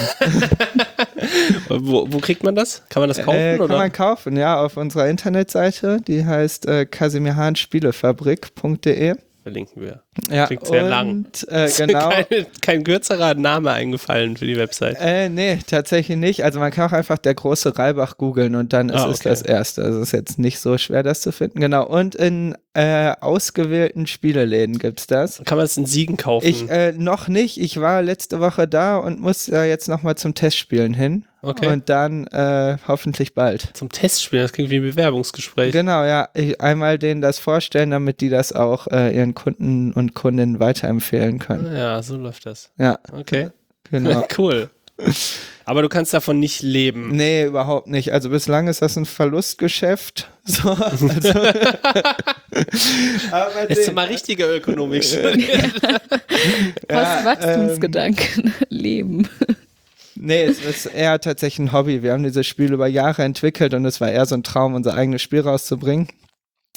wo, wo kriegt man das? Kann man das kaufen? äh, kann oder? man kaufen, ja, auf unserer Internetseite. Die heißt äh, kasimirhanspielefabrik.de. Verlinken wir. Ja, Klingt sehr und, lang. Äh, Ist genau. Kein, kein kürzerer Name eingefallen für die Website. Äh, nee, tatsächlich nicht. Also man kann auch einfach der große Reibach googeln und dann ist Ah, es okay. das erste. Also es ist jetzt nicht so schwer, das zu finden. Genau. Und in äh, ausgewählten Spieleläden gibt's das. Kann man es in Siegen kaufen? Ich äh, noch nicht. Ich war letzte Woche da und muss ja jetzt noch mal zum Testspielen hin. Okay. und dann äh, hoffentlich bald. Zum Testspielen, das klingt wie ein Bewerbungsgespräch. Genau, ja. Ich, einmal denen das vorstellen, damit die das auch äh, ihren Kunden und Kundinnen weiterempfehlen können. Ja, so läuft das. Ja, Okay. genau. cool. Aber du kannst davon nicht leben. Nee, überhaupt nicht. Also bislang ist das ein Verlustgeschäft. So, also aber Jetzt den- mal richtige Ökonomik studieren. Was Ja, Wachstumsgedanken leben. Nee, es ist eher tatsächlich ein Hobby. Wir haben dieses Spiel über Jahre entwickelt und es war eher so ein Traum, unser eigenes Spiel rauszubringen.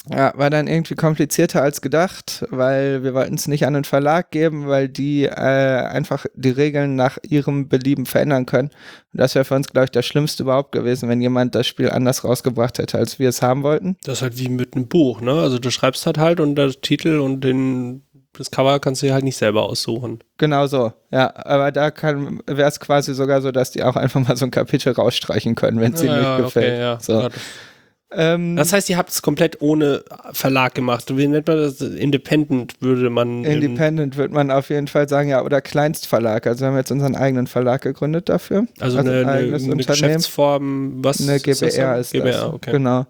Ja, war dann irgendwie komplizierter als gedacht, weil wir wollten es nicht an den Verlag geben, weil die äh, einfach die Regeln nach ihrem Belieben verändern können. Und das wäre für uns, glaube ich, das Schlimmste überhaupt gewesen, wenn jemand das Spiel anders rausgebracht hätte, als wir es haben wollten. Das ist halt wie mit einem Buch, ne? Also du schreibst halt halt und der Titel und den, das Cover kannst du dir halt nicht selber aussuchen. Genau so, ja. Aber da wäre es quasi sogar so, dass die auch einfach mal so ein Kapitel rausstreichen können, wenn es ihnen nicht gefällt. Okay, ja. so. Ja, ähm, Das heißt, ihr habt es komplett ohne Verlag gemacht. Wie nennt man das? Independent würde man. Independent wird man auf jeden Fall sagen, ja, oder Kleinstverlag. Also wir haben jetzt unseren eigenen Verlag gegründet dafür. Also, eine, eine, eigenes eine Unternehmen. Geschäftsform, was Eine ist das GBR ist GBR, das. okay. Genau.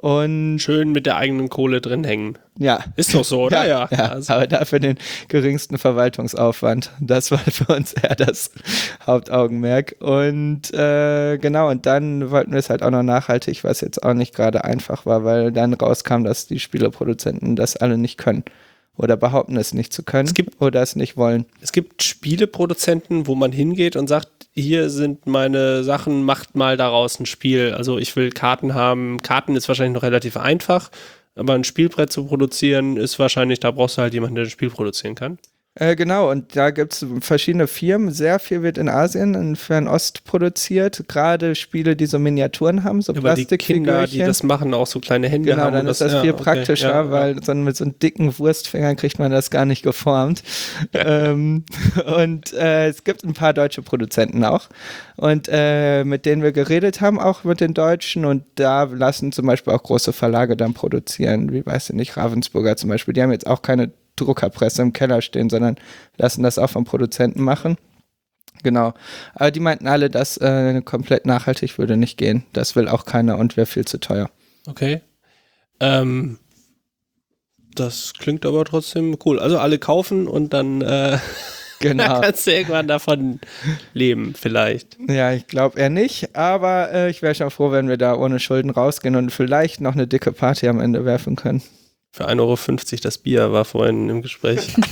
Und Schön mit der eigenen Kohle drin hängen. ja. Ist doch so, oder? Ja. ja, Also, aber dafür den geringsten Verwaltungsaufwand. Das war für uns eher das Hauptaugenmerk. Und äh, genau, und dann wollten wir es halt auch noch nachhaltig, was jetzt auch nicht gerade einfach war, weil dann rauskam, dass die Spieleproduzenten das alle nicht können. Oder behaupten es nicht zu können Es gibt- oder es nicht wollen. es gibt Spieleproduzenten, wo man hingeht und sagt, hier sind meine Sachen, macht mal daraus ein Spiel. Also ich will Karten haben. Karten ist wahrscheinlich noch relativ einfach, aber ein Spielbrett zu produzieren ist wahrscheinlich, da brauchst du halt jemanden, der ein Spiel produzieren kann. Äh, genau, und da gibt es verschiedene Firmen. Sehr viel wird in Asien, in Fernost produziert. Gerade Spiele, die so Miniaturen haben, so Aber die Kinder, die das machen, auch so kleine Hände Genau, haben. dann und ist das ja, viel okay, praktischer, ja, ja. weil so mit so dicken Wurstfingern kriegt man das gar nicht geformt. ähm, und äh, es gibt ein paar deutsche Produzenten auch. Und äh, mit denen wir geredet haben, auch mit den Deutschen. Und da lassen zum Beispiel auch große Verlage dann produzieren, wie weiß ich nicht, Ravensburger zum Beispiel. Die haben jetzt auch keine Druckerpresse im Keller stehen, sondern lassen das auch vom Produzenten machen. Genau. Aber die meinten alle, dass äh, komplett nachhaltig würde nicht gehen. Das will auch keiner und wäre viel zu teuer. Okay. Ähm, das klingt aber trotzdem cool. Also alle kaufen und dann äh, Genau. kannst du irgendwann davon leben, vielleicht. Ja, ich glaube eher nicht, aber äh, ich wäre schon froh, wenn wir da ohne Schulden rausgehen und vielleicht noch eine dicke Party am Ende werfen können. Für 1,50 Euro das Bier war vorhin im Gespräch.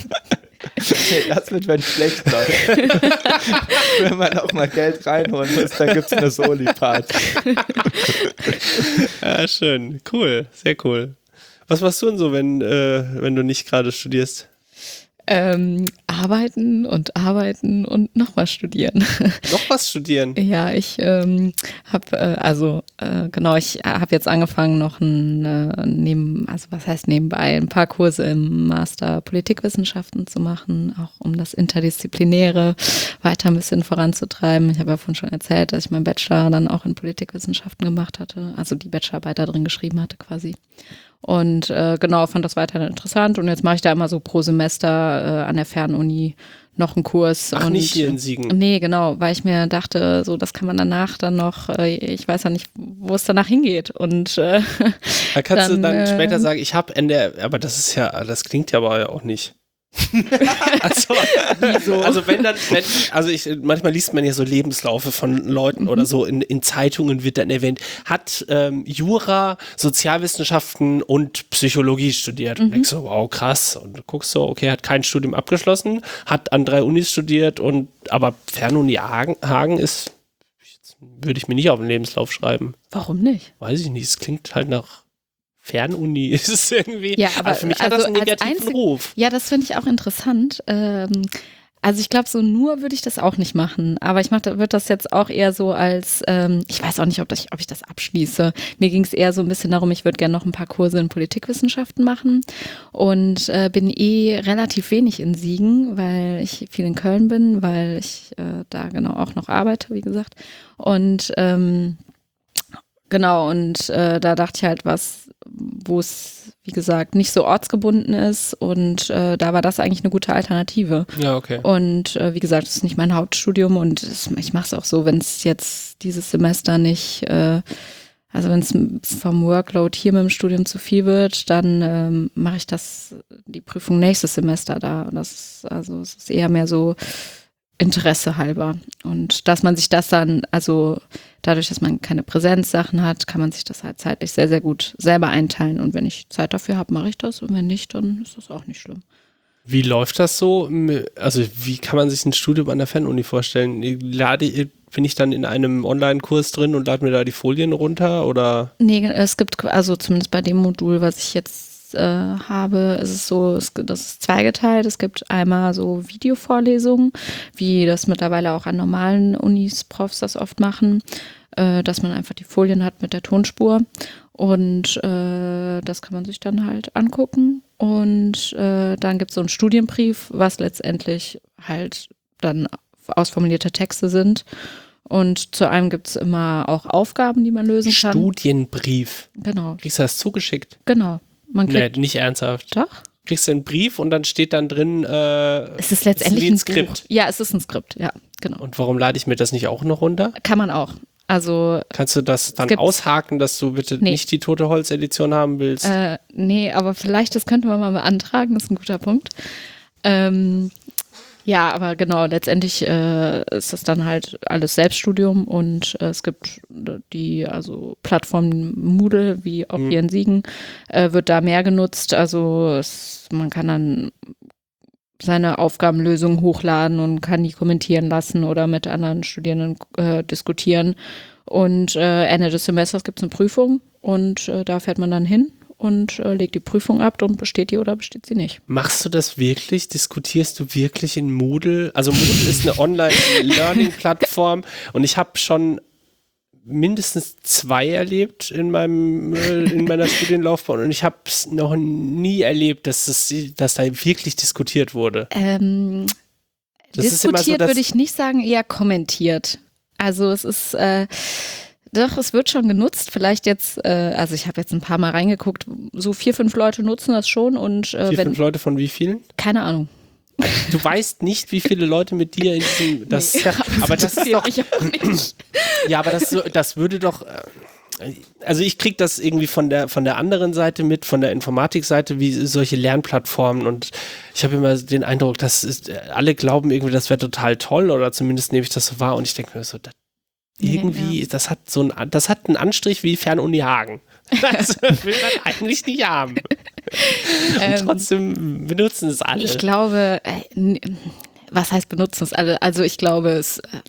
Okay, das wird, wenn schlecht läuft. wenn man auch mal Geld reinholen muss, dann gibt es eine Soli-Party. ja, schön. Cool. Sehr cool. Was machst du denn so, wenn, äh, wenn du nicht gerade studierst? Ähm, arbeiten und arbeiten und nochmal studieren. Noch was studieren? Ja, ich ähm, habe äh, also äh, genau, ich habe jetzt angefangen noch ein äh, neben, also was heißt nebenbei, ein paar Kurse im Master Politikwissenschaften zu machen, auch um das Interdisziplinäre weiter ein bisschen voranzutreiben. Ich habe ja vorhin schon erzählt, dass ich meinen Bachelor dann auch in Politikwissenschaften gemacht hatte, also die Bachelorarbeit da drin geschrieben hatte quasi. Und äh, genau, fand das weiterhin interessant. Und jetzt mache ich da immer so pro Semester äh, an der Fernuni noch einen Kurs. Ach, und, nicht hier in Siegen. Nee, genau, weil ich mir dachte, so das kann man danach dann noch, äh, ich weiß ja nicht, wo es danach hingeht. Und äh, Da kannst du Dann, dann äh, später sagen, ich habe in der, aber das ist ja, das klingt ja aber auch nicht. also, also wenn dann, wenn, also ich, manchmal liest man ja so Lebenslaufe von Leuten oder so in, in Zeitungen wird dann erwähnt, hat ähm, Jura, Sozialwissenschaften und Psychologie studiert. Und denkst so, wow, krass. Und du guckst so, okay, hat kein Studium abgeschlossen, hat an drei Unis studiert und aber Fernuni Hagen, Hagen ist, würde ich mir nicht auf den Lebenslauf schreiben. warum nicht? Weiß ich nicht, es klingt halt nach Fernuni. Ist es irgendwie. Ja, aber für mich hat das einen also als negativen einzig- Ruf. Ja, das finde ich auch interessant. Ähm, also ich glaube, so nur würde ich das auch nicht machen. Aber ich mache, würde das jetzt auch eher so als, ähm, ich weiß auch nicht, ob, das, ob ich das abschließe. Mir ging es eher so ein bisschen darum, ich würde gerne noch ein paar Kurse in Politikwissenschaften machen und äh, bin eh relativ wenig in Siegen, weil ich viel in Köln bin, weil ich äh, da genau auch noch arbeite, wie gesagt. Und ähm, Genau, und äh, da dachte ich halt, was, wo es, wie gesagt, nicht so ortsgebunden ist und äh, da war das eigentlich eine gute Alternative. Ja, okay. Und äh, wie gesagt, es ist nicht mein Hauptstudium und es, ich mache es auch so, wenn es jetzt dieses Semester nicht, äh, also wenn es vom Workload hier mit dem Studium zu viel wird, dann ähm, mache ich das, die Prüfung nächstes Semester da. Und das ist, also es ist eher mehr so Interesse halber. Und dass man sich das dann, also dadurch, dass man keine Präsenzsachen hat, kann man sich das halt zeitlich sehr, sehr gut selber einteilen. Und wenn ich Zeit dafür habe, mache ich das. Und wenn nicht, dann ist das auch nicht schlimm. Wie läuft das so? Also wie kann man sich ein Studium an der Fernuni vorstellen? Lade, bin ich dann in einem Online-Kurs drin und lade mir da die Folien runter oder? Nee, es gibt also zumindest bei dem Modul, was ich jetzt äh, habe, ist es so, es, das ist zweigeteilt. Es gibt einmal so Videovorlesungen, wie das mittlerweile auch an normalen Unis Profs das oft machen, äh, dass man einfach die Folien hat mit der Tonspur und äh, das kann man sich dann halt angucken. Und äh, dann gibt es so einen Studienbrief, was letztendlich halt dann ausformulierte Texte sind. Und zu einem gibt es immer auch Aufgaben, die man lösen kann. Studienbrief. Genau. Kriegst du das zugeschickt? Genau. Man kriegt, nee, nicht ernsthaft. Doch. Kriegst du einen Brief und dann steht dann drin, äh, es ist letztendlich ein, ein Skript. Buch. Ja, es ist ein Skript, ja, genau. Und warum lade ich mir das nicht auch noch runter? Kann man auch. Also kannst du das dann aushaken, dass du bitte nee. nicht die tote Holz-Edition haben willst? Äh, nee, aber vielleicht das könnte man mal beantragen. Das ist ein guter Punkt. Ähm, ja, aber genau, letztendlich äh, ist das dann halt alles Selbststudium und äh, es gibt die, also Plattform Moodle, wie auch mhm. hier in Siegen, äh, wird da mehr genutzt. Also es, man kann dann seine Aufgabenlösung hochladen und kann die kommentieren lassen oder mit anderen Studierenden äh, diskutieren. Und äh, Ende des Semesters gibt es eine Prüfung und äh, da fährt man dann hin und äh, legt die Prüfung ab und besteht die oder besteht sie nicht. Machst du das wirklich? Diskutierst du wirklich in Moodle? Also Moodle ist eine Online-Learning-Plattform und ich habe schon mindestens zwei erlebt in meinem äh, in meiner Studienlaufbahn und ich habe es noch nie erlebt, dass es dass da wirklich diskutiert wurde. Ähm, diskutiert so, würde ich nicht sagen, eher kommentiert. Also es ist äh, doch, es wird schon genutzt. Vielleicht jetzt, äh, also ich habe jetzt ein paar Mal reingeguckt, so vier, fünf Leute nutzen das schon und äh, vier, wenn, fünf Leute von wie vielen? Keine Ahnung. Du weißt nicht, wie viele Leute mit dir in diesem. Das, nee, aber das ist doch. Ich auch nicht. Ja, aber das, das würde doch. Äh, also ich kriege das irgendwie von der von der anderen Seite mit, von der Informatikseite, wie solche Lernplattformen und ich habe immer den Eindruck, dass ist, alle glauben irgendwie, das wäre total toll oder zumindest nehme ich das so wahr und ich denke mir so, das, irgendwie, ja. das hat so ein, das hat einen Anstrich wie Fernuni Hagen. Das will man eigentlich nicht haben. Und ähm, trotzdem benutzen es alle. Ich glaube, äh, was heißt benutzen es alle? Also ich glaube, es, äh,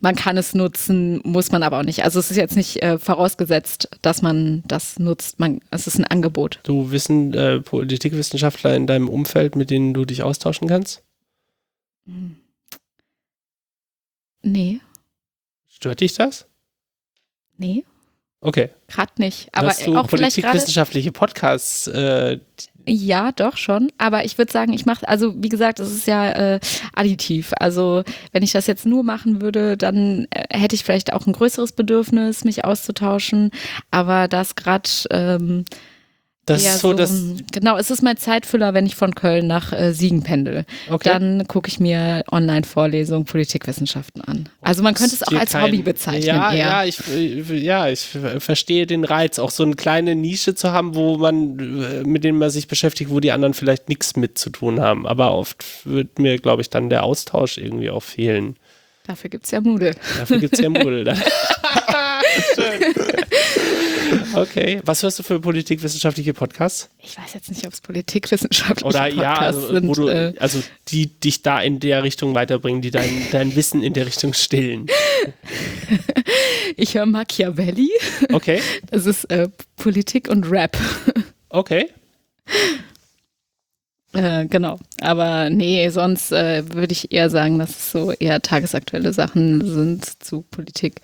man kann es nutzen, muss man aber auch nicht. Also es ist jetzt nicht äh, vorausgesetzt, dass man das nutzt. Man, es ist ein Angebot. Du wissen äh, Politikwissenschaftler in deinem Umfeld, mit denen du dich austauschen kannst? Hm. Nee. Stört dich das? Nee. Okay. Gerade nicht. Aber Hast du auch politikwissenschaftliche Podcasts. Äh, ja, doch schon. Aber ich würde sagen, ich mache, also wie gesagt, es ist ja äh, additiv. Also wenn ich das jetzt nur machen würde, dann äh, hätte ich vielleicht auch ein größeres Bedürfnis, mich auszutauschen. Aber das gerade ähm, das ist so, so dass genau, es ist mein Zeitfüller, wenn ich von Köln nach äh, Siegen pendel. Okay. Dann gucke ich mir Online-Vorlesungen Politikwissenschaften an. Also man könnte es auch als kein, Hobby bezeichnen. Ja, eher. ja, ich, ja, ich verstehe den Reiz, auch so eine kleine Nische zu haben, wo man äh, mit denen man sich beschäftigt, wo die anderen vielleicht nichts mit zu tun haben. Aber oft wird mir, glaube ich, dann der Austausch irgendwie auch fehlen. Dafür gibt es ja Moodle. Dafür gibt es ja Moodle. Schön. Okay. Was hörst du für politikwissenschaftliche Podcasts? Ich weiß jetzt nicht, ob es politikwissenschaftliche Oder, Podcasts ja, also, sind. Du, äh, also die dich da in der Richtung weiterbringen, die dein, dein Wissen in der Richtung stillen. ich höre Machiavelli. Okay. Das ist äh, Politik und Rap. Okay. Äh, genau. Aber nee, sonst äh, würde ich eher sagen, dass es so eher tagesaktuelle Sachen sind zu Politik,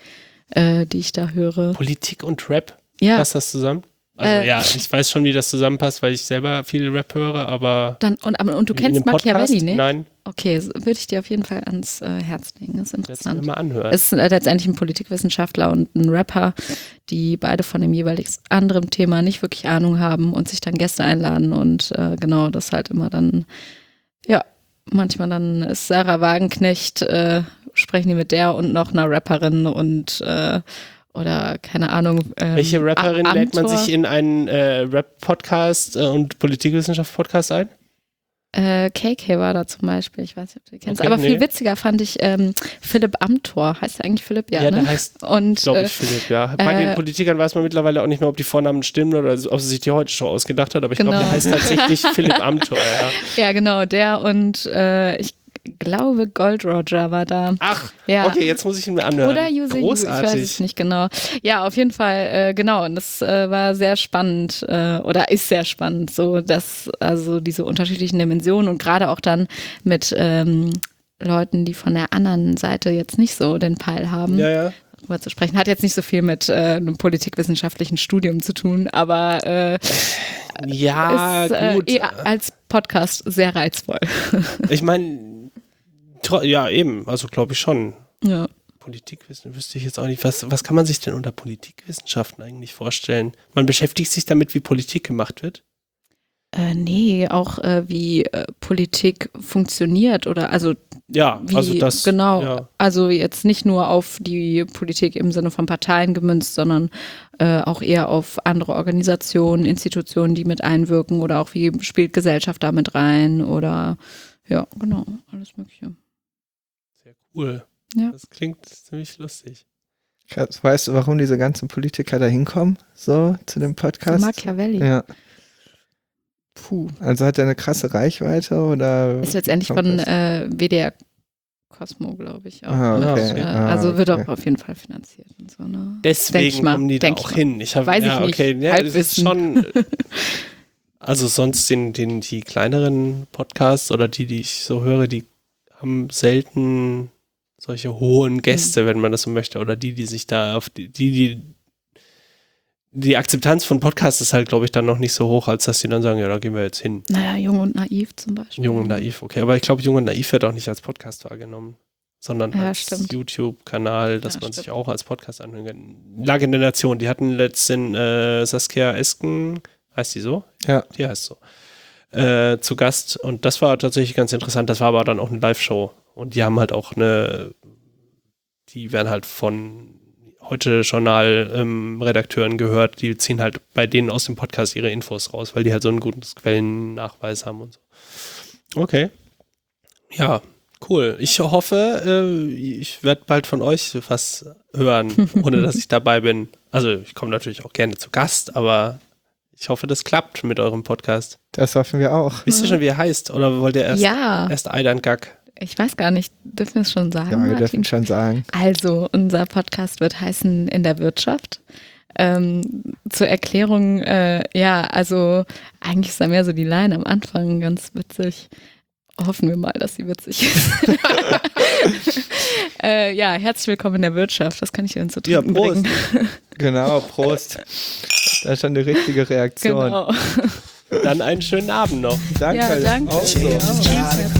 äh, die ich da höre. Politik und Rap? Ja. Passt das zusammen? Also äh, ja, ich weiß schon, wie das zusammenpasst, weil ich selber viel Rap höre, aber. Dann, und, und du kennst Machiavelli, ne? Nein. Okay, so würde ich dir auf jeden Fall ans äh, Herz legen. Das ist interessant. mal anhören. Es ist äh, letztendlich ein Politikwissenschaftler und ein Rapper, die beide von dem jeweils anderen Thema nicht wirklich Ahnung haben und sich dann Gäste einladen und äh, genau das halt immer dann, ja, manchmal dann ist Sarah Wagenknecht, äh, sprechen die mit der und noch einer Rapperin und äh, oder keine Ahnung. Ähm, Welche Rapperin A- lädt man sich in einen äh, Rap-Podcast äh, und Politikwissenschaft-Podcast ein? Äh, KK war da zum Beispiel, ich weiß nicht, ob du die kennst. Okay, Aber viel nee. witziger fand ich ähm, Philipp Amthor. Heißt er eigentlich Philipp? Ja, Ja, ne? der heißt, glaube äh, ich, Philipp, ja. Bei äh, den Politikern weiß man mittlerweile auch nicht mehr, ob die Vornamen stimmen oder ob sie sich die heute schon ausgedacht hat, aber ich glaube, Genau. der heißt tatsächlich Philipp Amthor, ja. ja, genau, der und äh, ich glaube Gold Roger war da. Ach, Ja. okay, jetzt muss ich ihn mir anhören. Oder Use You, ich weiß es Großartig. nicht genau. Ja, auf jeden Fall, äh, genau. Und das äh, war sehr spannend äh, oder ist sehr spannend, so dass also diese unterschiedlichen Dimensionen und gerade auch dann mit ähm, Leuten, die von der anderen Seite jetzt nicht so den Peil haben, Ja, ja. zu sprechen. Hat jetzt nicht so viel mit äh, einem politikwissenschaftlichen Studium zu tun, aber äh, Ja, ist äh, gut. als Podcast sehr reizvoll. Ich meine, ja, eben, also glaube ich schon. ja. Politikwissen wüsste ich jetzt auch nicht. Was, was kann man sich denn unter Politikwissenschaften eigentlich vorstellen? Man beschäftigt sich damit, wie Politik gemacht wird. Äh, nee, auch äh, wie äh, Politik funktioniert oder also Ja, wie also das. genau. Ja. Also jetzt nicht nur auf die Politik im Sinne von Parteien gemünzt, sondern äh, auch eher auf andere Organisationen, Institutionen, die mit einwirken oder auch wie spielt Gesellschaft damit rein oder ja, genau, alles Mögliche. Cool. Ja. Das klingt ziemlich lustig. Weißt du, warum diese ganzen Politiker da hinkommen? So, zu dem Podcast? Machiavelli. Ja. Puh. Also hat er eine krasse Reichweite oder? Ist letztendlich von äh, WDR Cosmo, glaube ich. Auch, Ah, ne? okay. Ah, also wird okay. auch auf jeden Fall finanziert und so, ne? Deswegen ich mal, kommen die da auch hin. Ich hab, Weiß ja, ich nicht. okay. Ja, das ist schon. Also sonst den, den, die kleineren Podcasts oder die, die ich so höre, die haben selten solche hohen Gäste, wenn man das so möchte, oder die, die sich da auf die, die, die die Akzeptanz von Podcasts ist halt, glaube ich, dann noch nicht so hoch, als dass die dann sagen, ja, da gehen wir jetzt hin. Naja, Jung und Naiv zum Beispiel. Jung und naiv, okay. Aber ich glaube, Jung und naiv wird auch nicht als Podcast wahrgenommen, sondern Ja, als. YouTube-Kanal, dass Ja, man sich stimmt. auch als Podcast anhören kann. Lage in der Nation, die hatten letztens äh, Saskia Esken, heißt die so? Ja. Die heißt so. Äh, zu Gast und das war tatsächlich ganz interessant. Das war aber dann auch eine Live-Show und die haben halt auch eine, die werden halt von heute Journal ähm, Redakteuren gehört, die ziehen halt bei denen aus dem Podcast ihre Infos raus, weil die halt so einen guten Quellennachweis haben und so. Okay. Ja, cool. Ich hoffe, äh, ich werde bald von euch was hören, ohne dass ich dabei bin. Also ich komme natürlich auch gerne zu Gast, aber ich hoffe, das klappt mit eurem Podcast. Das hoffen wir auch. Wisst ihr schon, wie er heißt? Oder wollt ihr erst, ja, erst Eidan Gack? Ich weiß gar nicht, dürfen wir es schon sagen? Ja, wir Martin? dürfen schon sagen. Also, unser Podcast wird heißen In der Wirtschaft. Ähm, zur Erklärung, äh, ja, also eigentlich ist da mehr so die Line am Anfang ganz witzig. Hoffen wir mal, dass sie witzig ist. äh, ja, herzlich willkommen in der Wirtschaft. Das kann ich Ihnen zu Ja, trinken Prost. bringen. Genau, Prost. Das ist schon die richtige Reaktion. Genau. Dann einen schönen Abend noch. Danke. Ja, danke. Auch so. Ja. Trying to